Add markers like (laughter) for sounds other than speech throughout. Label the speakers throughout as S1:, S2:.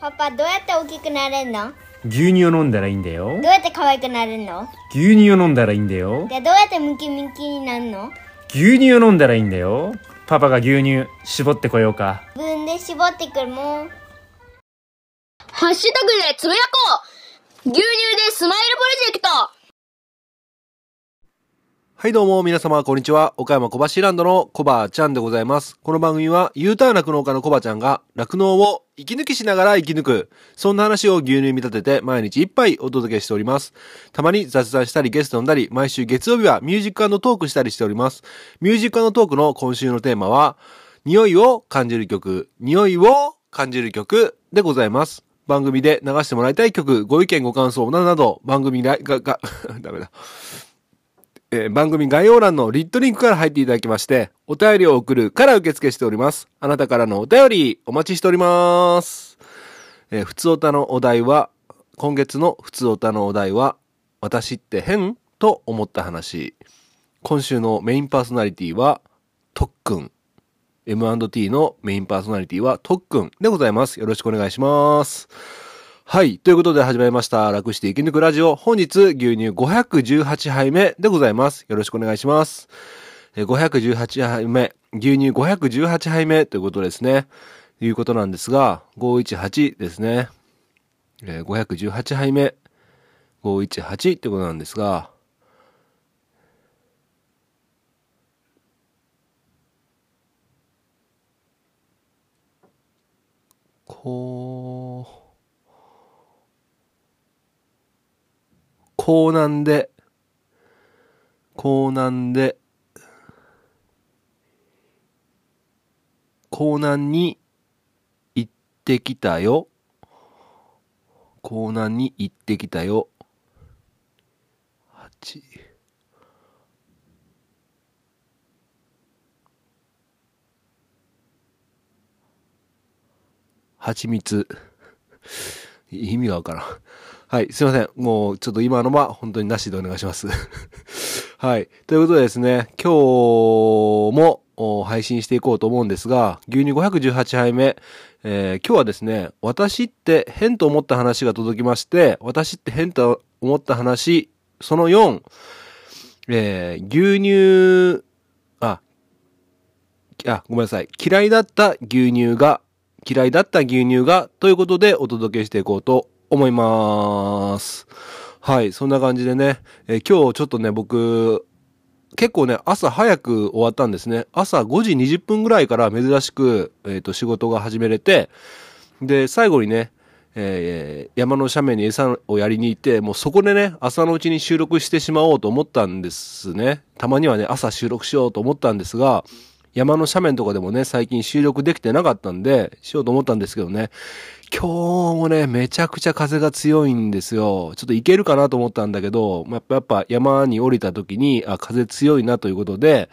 S1: パパどうやって大きくなれるの？
S2: 牛乳を飲んだらいいんだよ。
S1: どうやって可愛くなるの？
S2: 牛乳を飲んだらいいんだよ。
S1: でどうやってムキムキになるの？
S2: 牛乳を飲んだらいいんだよ。パパが牛乳絞ってこようか。
S1: 自分で絞ってくるもん。
S3: ハッシュタグでつぶやこう。牛乳でスマイルプロジェクト
S4: はいどうも皆様こんにちは。岡山小橋ランドのコバちゃんでございます。この番組は U ターン酪農家のコバちゃんが酪農を息抜きしながら生き抜く。そんな話を牛乳に見立てて毎日一杯お届けしております。たまに雑談したりゲスト呼んだり、毎週月曜日はミュージックトークしたりしております。ミュージックトークの今週のテーマは、匂いを感じる曲、匂いを感じる曲でございます。番組で流してもらいたい曲、ご意見ご感想などなど、番組が、が、が、(laughs) ダメだ。えー番組概要欄のリットリンクから入っていただきまして、お便りを送るから受付しております。あなたからのお便りお待ちしております。えー、ふつおたのお題は、今月のふつおたのお題は、私って変と思った話。今週のメインパーソナリティは、とっくん。M&T のメインパーソナリティは、とっくんでございます。よろしくお願いします。はい。ということで始まりました。楽して生き抜くラジオ。本日、牛乳518杯目でございます。よろしくお願いします。518杯目、牛乳518杯目ということですね。いうことなんですが、518ですね。518杯目、518ってことなんですが、こう、高難で、高難で、高難に行ってきたよ。高難に行ってきたよ。八。蜂蜜。意味がわからん。はい、すいません。もう、ちょっと今のは本当になしでお願いします。(laughs) はい。ということでですね、今日も配信していこうと思うんですが、牛乳518杯目、えー今日はですね、私って変と思った話が届きまして、私って変と思った話、その4、えー牛乳、あ、あ、ごめんなさい。嫌いだった牛乳が、嫌いだった牛乳が、ということでお届けしていこうと思います。はい、そんな感じでね、え今日ちょっとね、僕、結構ね、朝早く終わったんですね。朝5時20分ぐらいから珍しく、えっ、と、仕事が始めれて、で、最後にね、えー山の斜面に餌をやりに行って、もうそこでね、朝のうちに収録してしまおうと思ったんですね。たまにはね、朝収録しようと思ったんですが、山の斜面とかでもね、最近収録できてなかったんで、しようと思ったんですけどね、今日もね、めちゃくちゃ風が強いんですよ。ちょっと行けるかなと思ったんだけど、やっぱやっぱ山に降りた時に、あ、風強いなということで、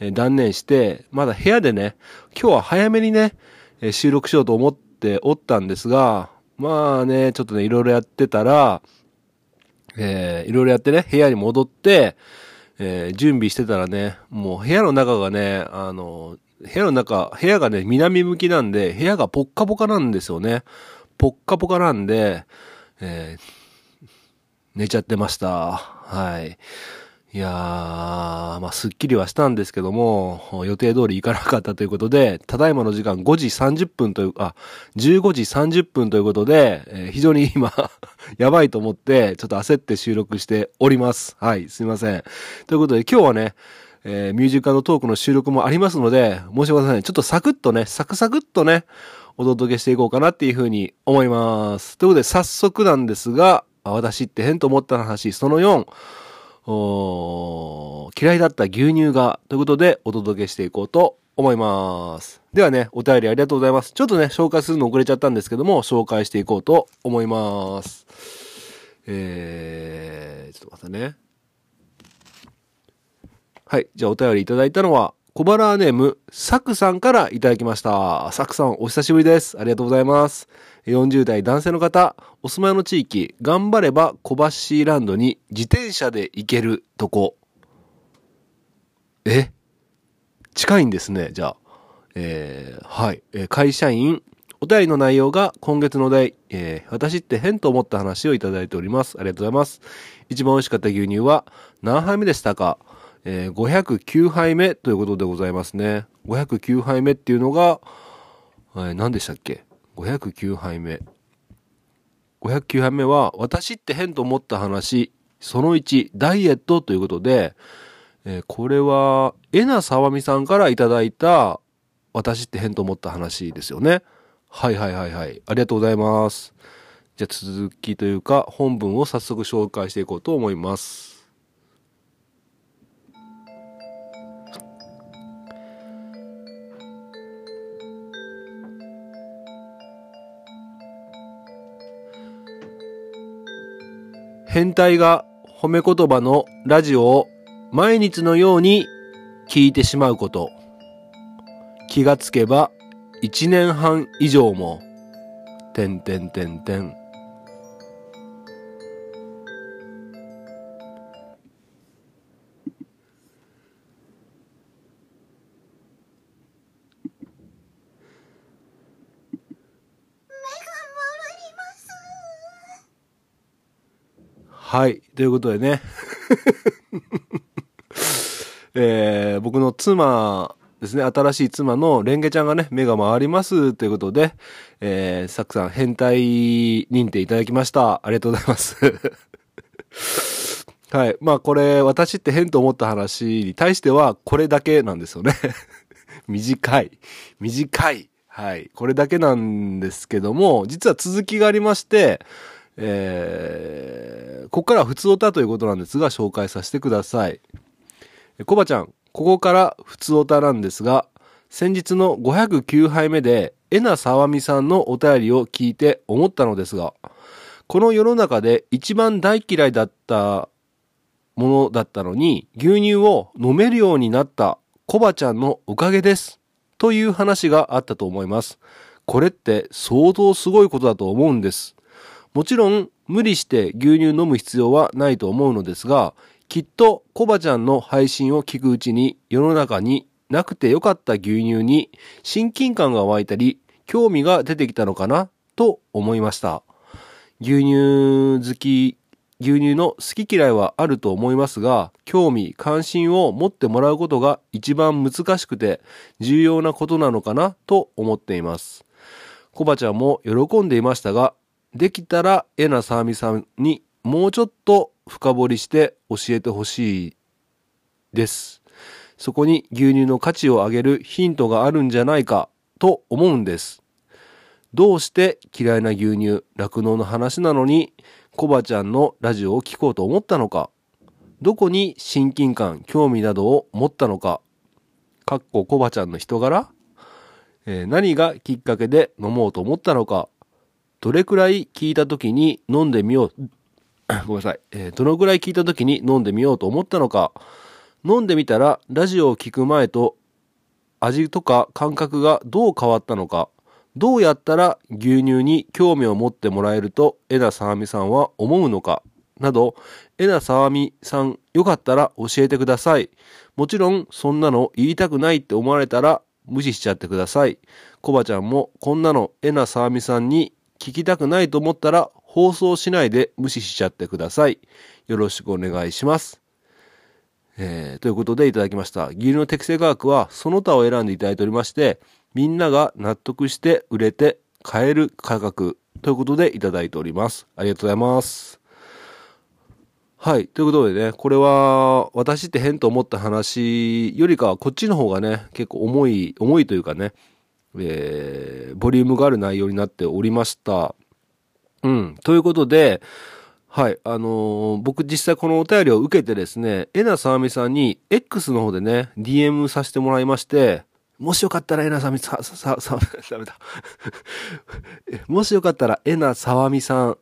S4: え断念して、まだ部屋でね、今日は早めにね、え収録しようと思っておったんですが、まあね、ちょっとね、いろいろやってたら、えーいろいろやってね、部屋に戻って、えー準備してたらね、もう部屋の中がね、あの、部屋の中、部屋がね、南向きなんで、部屋がポッカポカなんですよね。ポッカポカなんで、えー寝ちゃってました。はい。いやー、まあ、すっきりはしたんですけども、予定通り行かなかったということで、ただいまの時間5時30分という、あ、15時30分ということで、えー非常に今、(laughs) やばいと思って、ちょっと焦って収録しております。はい、すいません。ということで、今日はね、えーミュージカルトークの収録もありますので、申し訳ございません。ちょっとサクッとね、サクサクっとね、お届けしていこうかなっていうふうに思います。ということで、早速なんですが、私って変と思った話、その4、お嫌いだった牛乳が、ということでお届けしていこうと思います。ではね、お便りありがとうございます。ちょっとね、紹介するの遅れちゃったんですけども、紹介していこうと思います。えー、ちょっと待ってね。はい。じゃあお便りいただいたのは、小腹ネーム、サクさんからいただきました。サクさん、お久しぶりです。ありがとうございます。40代男性の方、お住まいの地域、頑張れば小橋ランドに自転車で行けるとこ。え？近いんですね、じゃあ。えーはい。えー会社員、お便りの内容が今月のお題、えー、私って変と思った話をいただいております。ありがとうございます。一番美味しかった牛乳は何杯目でしたか？えー、509杯目ということでございますね。509杯目っていうのが、えー、何でしたっけ ?509 杯目。509杯目は、私って変と思った話、その1、ダイエットということで、えー、これは、えなさわみさんからいただいた、私って変と思った話ですよね。はいはいはいはい。ありがとうございます。じゃあ続きというか、本文を早速紹介していこうと思います。変態が褒め言葉のラジオを毎日のように聞いてしまうこと。気がつけば1年半以上も、てんてんてんてん。はい。ということでね。(laughs) えー、僕の妻ですね、新しい妻のレンゲちゃんがね、目が回りますということで、えー、サクさん変態認定いただきました。ありがとうございます。(laughs) はい。まあこれ、私って変と思った話に対しては、これだけなんですよね。(laughs) 短い。短い。はい。これだけなんですけども、実は続きがありまして、えー、ここからは普通歌ということなんですが、紹介させてください。コバちゃん、ここから普通歌なんですが、先日の509杯目で、えなさわみさんのお便りを聞いて思ったのですが、この世の中で一番大嫌いだったものだったのに、牛乳を飲めるようになったコバちゃんのおかげです。という話があったと思います。これって相当すごいことだと思うんです。もちろん無理して牛乳飲む必要はないと思うのですが、きっとコバちゃんの配信を聞くうちに世の中になくてよかった牛乳に親近感が湧いたり興味が出てきたのかなと思いました。牛乳好き、牛乳の好き嫌いはあると思いますが、興味、関心を持ってもらうことが一番難しくて重要なことなのかなと思っています。コバちゃんも喜んでいましたが、できたら、えなさあみさんにもうちょっと深掘りして教えてほしいです。そこに牛乳の価値を上げるヒントがあるんじゃないかと思うんです。どうして嫌いな牛乳、酪農の話なのに、コバちゃんのラジオを聴こうと思ったのか、どこに親近感、興味などを持ったのか、かっこコバちゃんの人柄、えー、何がきっかけで飲もうと思ったのか、どれくらい聞いた時に飲んでみよう、(coughs) ごめんなさい、えー、どのくらい聞いた時に飲んでみようと思ったのか、飲んでみたらラジオを聞く前と味とか感覚がどう変わったのか、どうやったら牛乳に興味を持ってもらえるとえなさわみさんは思うのか、など、えなさわみさんよかったら教えてください。もちろんそんなの言いたくないって思われたら無視しちゃってください。コバちゃんもこんなのえなさわみさんに聞きたくないと思ったら放送しないで無視しちゃってください。よろしくお願いします。えー、ということでいただきました。牛乳の適正価格はその他を選んでいただいておりまして、みんなが納得して売れて買える価格ということでいただいております。ありがとうございます。はい。ということでね、これは私って変と思った話よりかはこっちの方がね、結構重い、重いというかね、えー、ボリュームがある内容になっておりました。うん。ということで、はい。あのー、僕実際このお便りを受けてですね、えなさわみさんに X の方でね、DM させてもらいまして、もしよかったらえなさわみさ、さ、さ、(laughs) ダメだ。(laughs) もしよかったらえなさわみさん、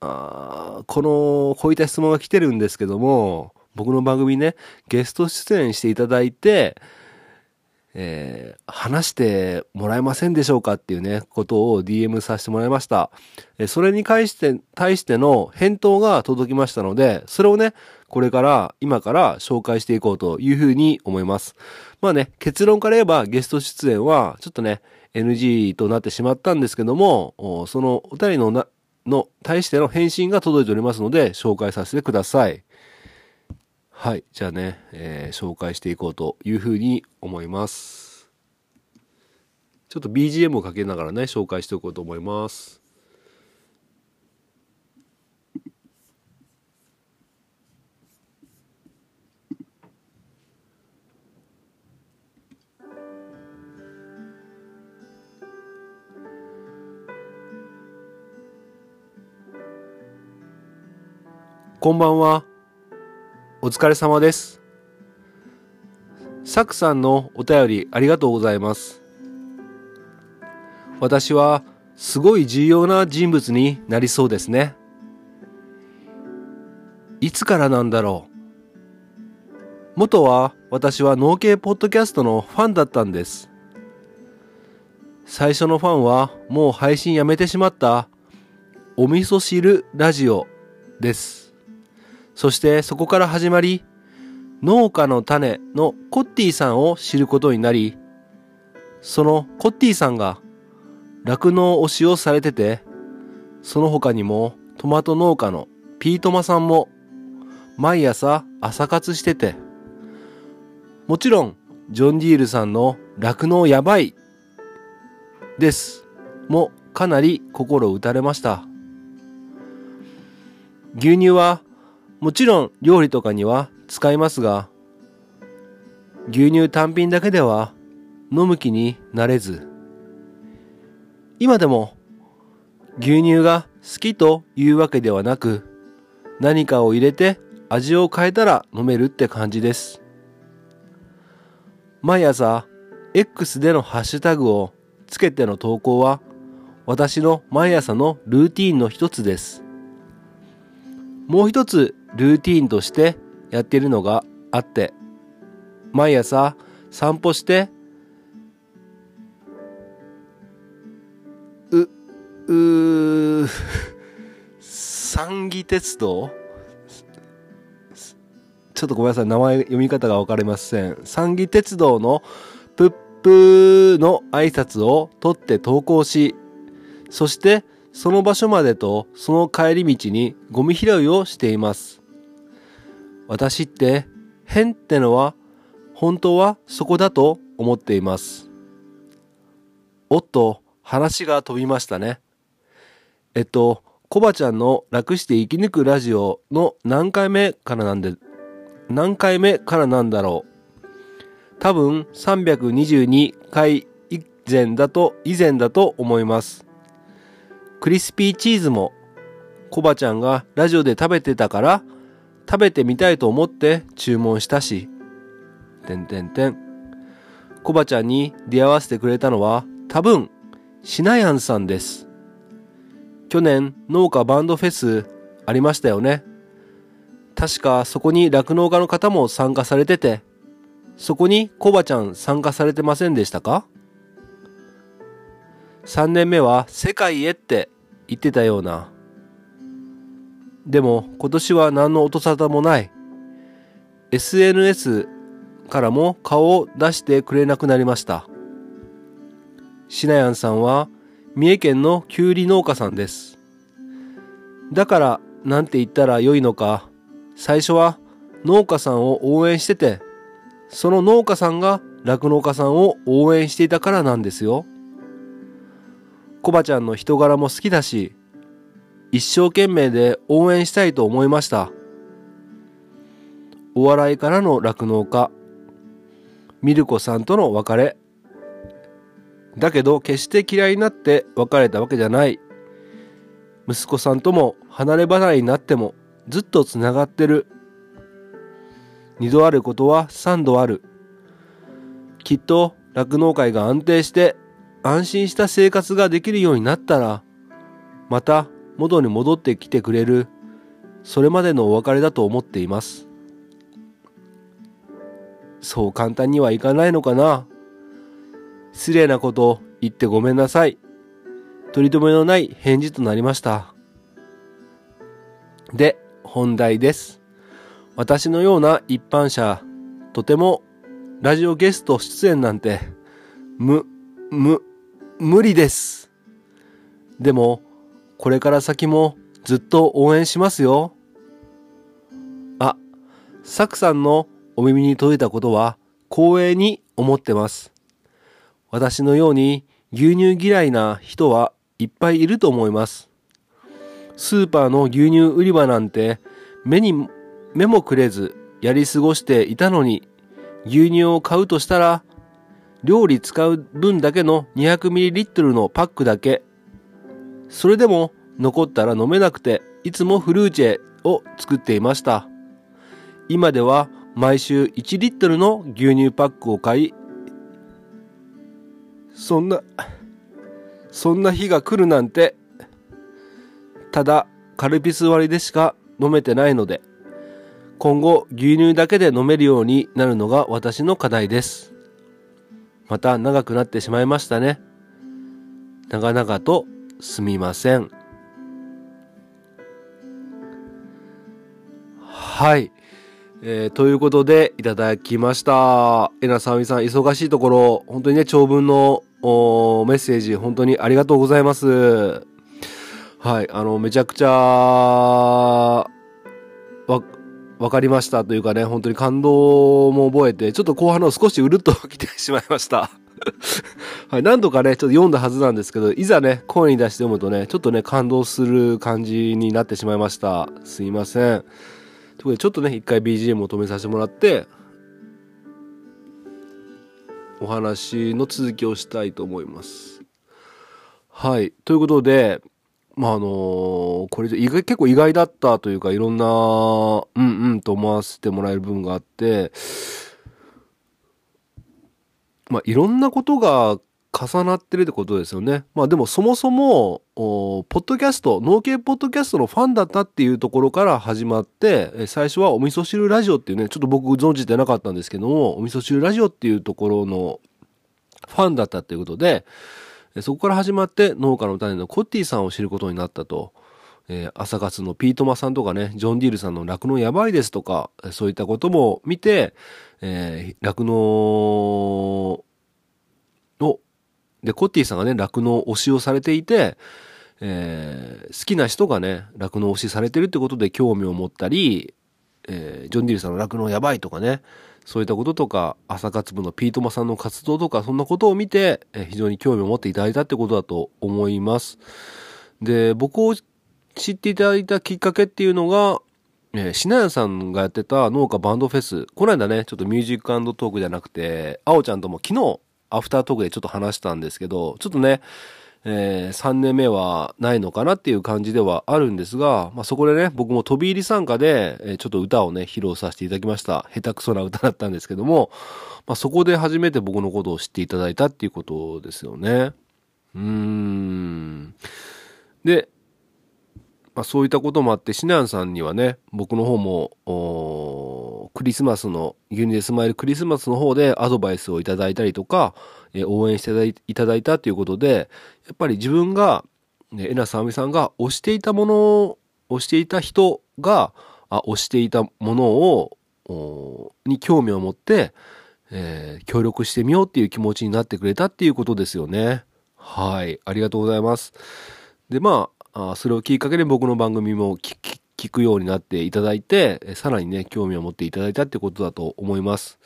S4: あこの、こういった質問が来てるんですけども、僕の番組ね、ゲスト出演していただいて、えー、話してもらえませんでしょうかっていうね、ことを DM させてもらいました。えそれに対して、対しての返答が届きましたので、それをね、これから、今から紹介していこうというふうに思います。まあね、結論から言えばゲスト出演は、ちょっとね、NG となってしまったんですけども、そのお便りのな、の対しての返信が届いておりますので、紹介させてください。はい。じゃあね、えー紹介していこうというふうに思います。ちょっと BGM をかけながらね、紹介していこうと思います。こんばんは。お疲れ様です。サクさんのお便りありがとうございます。私はすごい重要な人物になりそうですね。いつからなんだろう。元は私は農系ポッドキャストのファンだったんです。最初のファンはもう配信やめてしまったお味噌汁ラジオです。そしてそこから始まり、農家の種のコッティさんを知ることになり、そのコッティさんが酪農推しをされてて、その他にもトマト農家のピートマさんも毎朝朝活してて、もちろんジョン・ディールさんの酪農やばいですもかなり心打たれました。牛乳はもちろん料理とかには使いますが、牛乳単品だけでは飲む気になれず、今でも牛乳が好きというわけではなく、何かを入れて味を変えたら飲めるって感じです。毎朝 X でのハッシュタグをつけての投稿は私の毎朝のルーティンの一つです。もう一つルーティーンとしてやっているのがあって、毎朝散歩して、う、うー、三義鉄道？ちょっとごめんなさい、名前読み方がわかりません。三義鉄道のプップーの挨拶を取って投稿し、そしてその場所までとその帰り道にゴミ拾いをしています。私って変ってのは本当はそこだと思っています。おっと、話が飛びましたね。えっと、コバちゃんの楽して生き抜くラジオの何回目からなんで、何回目からなんだろう。多分322回以前だと、以前だと思います。クリスピーチーズもコバちゃんがラジオで食べてたから食べてみたいと思って注文したし、てんてんてん。コバちゃんに出会わせてくれたのは多分シナヤンさんです。去年農家バンドフェスありましたよね。確かそこに酪農家の方も参加されてて、そこにコバちゃん参加されてませんでしたか ?3 年目は世界へって言ってたような。でも今年は何の音沙汰もない。SNS からも顔を出してくれなくなりました。シナヤンさんは三重県のきゅうり農家さんです。だからなんて言ったらよいのか、最初は農家さんを応援してて、その農家さんが酪農家さんを応援していたからなんですよ。コバちゃんの人柄も好きだし、一生懸命で応援したいと思いました。お笑いからの酪農家、ミルコさんとの別れ。だけど決して嫌いになって別れたわけじゃない。息子さんとも離れ離れになってもずっとつながってる。二度あることは三度ある。きっと酪農界が安定して安心した生活ができるようになったら、また元に戻ってきてくれる、それまでのお別れだと思っています。そう簡単にはいかないのかな。失礼なこと言ってごめんなさい。取り留めのない返事となりました。で、本題です。私のような一般者、とてもラジオゲスト出演なんて、む、む、無理です。でも、これから先もずっと応援しますよ。あ、サクさんのお耳に届いたことは光栄に思ってます。私のように牛乳嫌いな人はいっぱいいると思います。スーパーの牛乳売り場なんて目に目もくれずやり過ごしていたのに牛乳を買うとしたら料理使う分だけの 200ml のパックだけそれでも残ったら飲めなくていつもフルーチェを作っていました。今では毎週1リットルの牛乳パックを買いそんなそんな日が来るなんてただカルピス割りでしか飲めてないので今後牛乳だけで飲めるようになるのが私の課題です。また長くなってしまいましたね。長々とすみません。はい。えーということでいただきました。えなさみさん忙しいところ本当にね長文のおメッセージ本当にありがとうございます。はい、あの、めちゃくちゃ、わ、わかりましたというかね、本当に感動も覚えて、ちょっと後半の少しうるっと (laughs) 来てしまいました。(laughs) はい、何度かね、ちょっと読んだはずなんですけど、いざね、声に出して読むとね、ちょっとね、感動する感じになってしまいました。すいません。ということで、ちょっとね、一回 BGM を止めさせてもらって、お話の続きをしたいと思います。はい。ということで、まあ、あのこれ意外、結構意外だったというか、いろんな、うんうんと思わせてもらえる部分があって、まあ、いろんなことが重なってるってことですよね。まあでもそもそも、ポッドキャスト、農系ポッドキャストのファンだったっていうところから始まって、最初はお味噌汁ラジオっていうね、ちょっと僕存じてなかったんですけども、お味噌汁ラジオっていうところのファンだったっていうことで、そこから始まって農家の種のコッティさんを知ることになったと。えー朝活のピートマさんとかね、ジョン・ディールさんの酪農やばいですとか、そういったことも見て、えー酪農、で、コッティさんがね、酪農推しをされていて、えー好きな人がね、酪農推しされてるってことで興味を持ったり、えージョン・ディルさんの酪農やばいとかね、そういったこととか、朝活部のピートマさんの活動とか、そんなことを見て、えー非常に興味を持っていただいたってことだと思います。で、僕を知っていただいたきっかけっていうのが、えー、しなやさんがやってた農家バンドフェス。この間ね、ちょっとミュージックトークじゃなくて、あおちゃんとも昨日、アフタートークでちょっと話したんですけど、ちょっとね、えー3年目はないのかなっていう感じではあるんですが、まあ、そこでね、僕も飛び入り参加で、えーちょっと歌をね、披露させていただきました。下手くそな歌だったんですけども、まあ、そこで初めて僕のことを知っていただいたっていうことですよね。うーん。で、まあ、そういったこともあって、シナンさんにはね、僕の方も、おークリスマスの、ユニでスマイルクリスマスの方でアドバイスをいただいたりとか、えー応援していただいたということで、やっぱり自分が、ね、えなさあみさんが推していたものを、推していた人が、あ推していたものを、に興味を持って、えー協力してみようっていう気持ちになってくれたっていうことですよね。はい。ありがとうございます。で、まあ、あそれをきっかけに僕の番組も聞聞くようになっていただいて、さらにね、興味を持っていただいたってことだと思います。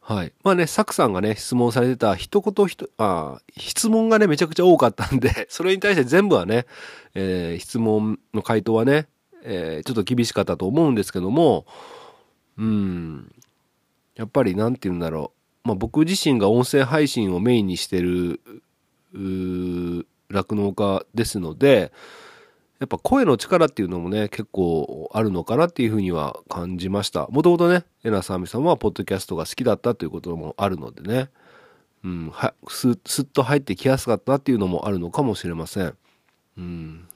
S4: はい。まあね、サクさんがね、質問されてた一言一、あ質問がね、めちゃくちゃ多かったんで、(laughs) それに対して全部はね、えー質問の回答はね、えーちょっと厳しかったと思うんですけども、うん、やっぱりなんて言うんだろう。まあ僕自身が音声配信をメインにしてる、酪農家ですので、やっぱ声の力っていうのもね、結構あるのかなっていうふうには感じました。もともとね、えなさみさんはポッドキャストが好きだったということもあるのでね、うん、はすすっと入ってきやすかったっていうのもあるのかもしれません。うん。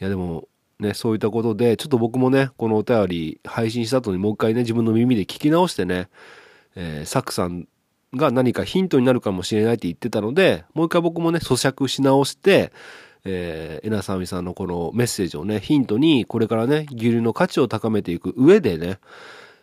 S4: いやでも、ね、そういったことで、ちょっと僕もね、このお便り配信した後にもう一回ね、自分の耳で聞き直してね、えーサクさんが何かヒントになるかもしれないって言ってたので、もう一回僕もね、咀嚼し直して、えー、えなさみさんのこのメッセージをね、ヒントに、これからね、牛乳の価値を高めていく上でね、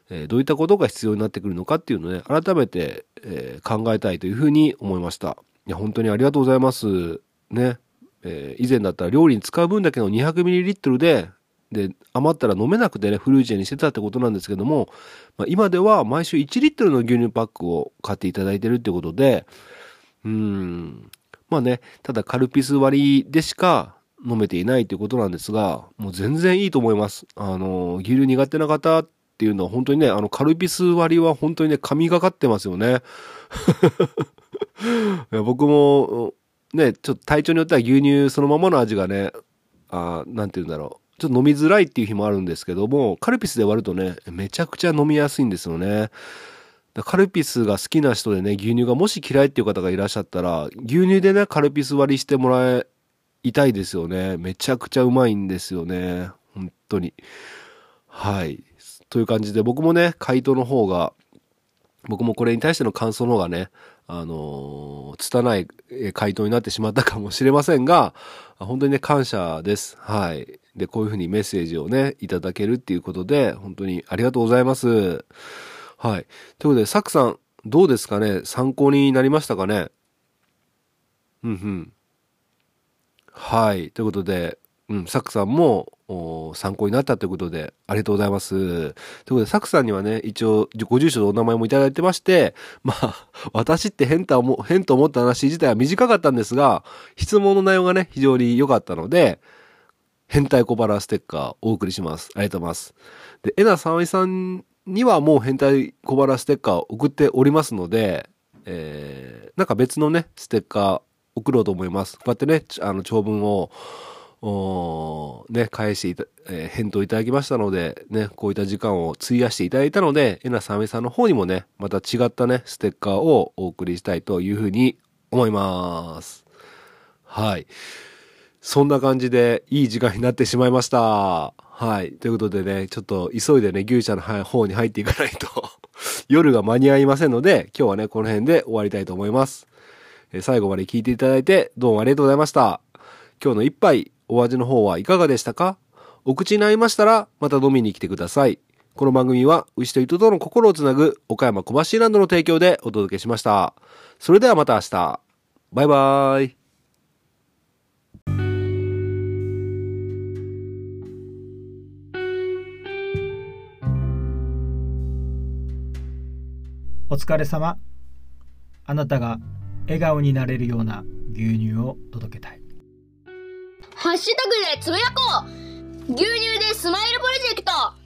S4: えーどういったことが必要になってくるのかっていうのをね、改めて、えー考えたいというふうに思いました。いや、本当にありがとうございます。ね。えー以前だったら料理に使う分だけの 200ml で、で、余ったら飲めなくてね、フルーチェにしてたってことなんですけども、まあ、今では毎週1リットルの牛乳パックを買っていただいてるってことで、うん、まあね、ただカルピス割りでしか飲めていないということなんですが、もう全然いいと思います。あの、牛乳苦手な方っていうのは本当にね、あの、カルピス割りは本当にね、神がかってますよね。いや僕も、ね、ちょっと体調によっては牛乳そのままの味がね、あなんて言うんだろう。ちょっと飲みづらいっていう日もあるんですけども、カルピスで割るとね、めちゃくちゃ飲みやすいんですよね。カルピスが好きな人でね、牛乳がもし嫌いっていう方がいらっしゃったら、牛乳でね、カルピス割りしてもらいたいですよね。めちゃくちゃうまいんですよね。本当に。はい。という感じで、僕もね、回答の方が、僕もこれに対しての感想の方がね、あのー、拙い回答になってしまったかもしれませんが、本当にね、感謝です。はい。で、こういうふうにメッセージをね、いただけるっていうことで、本当にありがとうございます。はい。ということで、サクさん、どうですかね？参考になりましたかね？うんうん。はい。ということで、うん、サクさんも参考になったということで、ありがとうございます。ということで、サクさんにはね、一応、ご住所とお名前もいただいてまして、まあ、(laughs) 私って変と思変と思った話自体は短かったんですが、質問の内容がね、非常に良かったので、変態小腹ステッカーお送りします。ありがとうございます。で、えなさんいさんにはもう変態小腹ステッカーを送っておりますので、えー、なんか別のね、ステッカー送ろうと思います。こうやってね、あの、長文を、おね、返していた、えー返答いただきましたので、ね、こういった時間を費やしていただいたので、えなさんいさんの方にもね、また違ったね、ステッカーをお送りしたいというふうに思います。はい。そんな感じで、いい時間になってしまいました。はい。ということでね、ちょっと急いでね、牛舎の方に入っていかないと、(laughs) 夜が間に合いませんので、今日はね、この辺で終わりたいと思います。え最後まで聞いていただいて、どうもありがとうございました。今日の一杯、お味の方はいかがでしたか？お口に合いましたら、また飲みに来てください。この番組は、牛と糸との心をつなぐ、岡山小橋ランドの提供でお届けしました。それではまた明日。バイバーイ。
S5: お疲れ様。あなたが笑顔になれるような牛乳を届けたい。
S3: ハッシュタグでつぶやこう。牛乳でスマイルプロジェクト。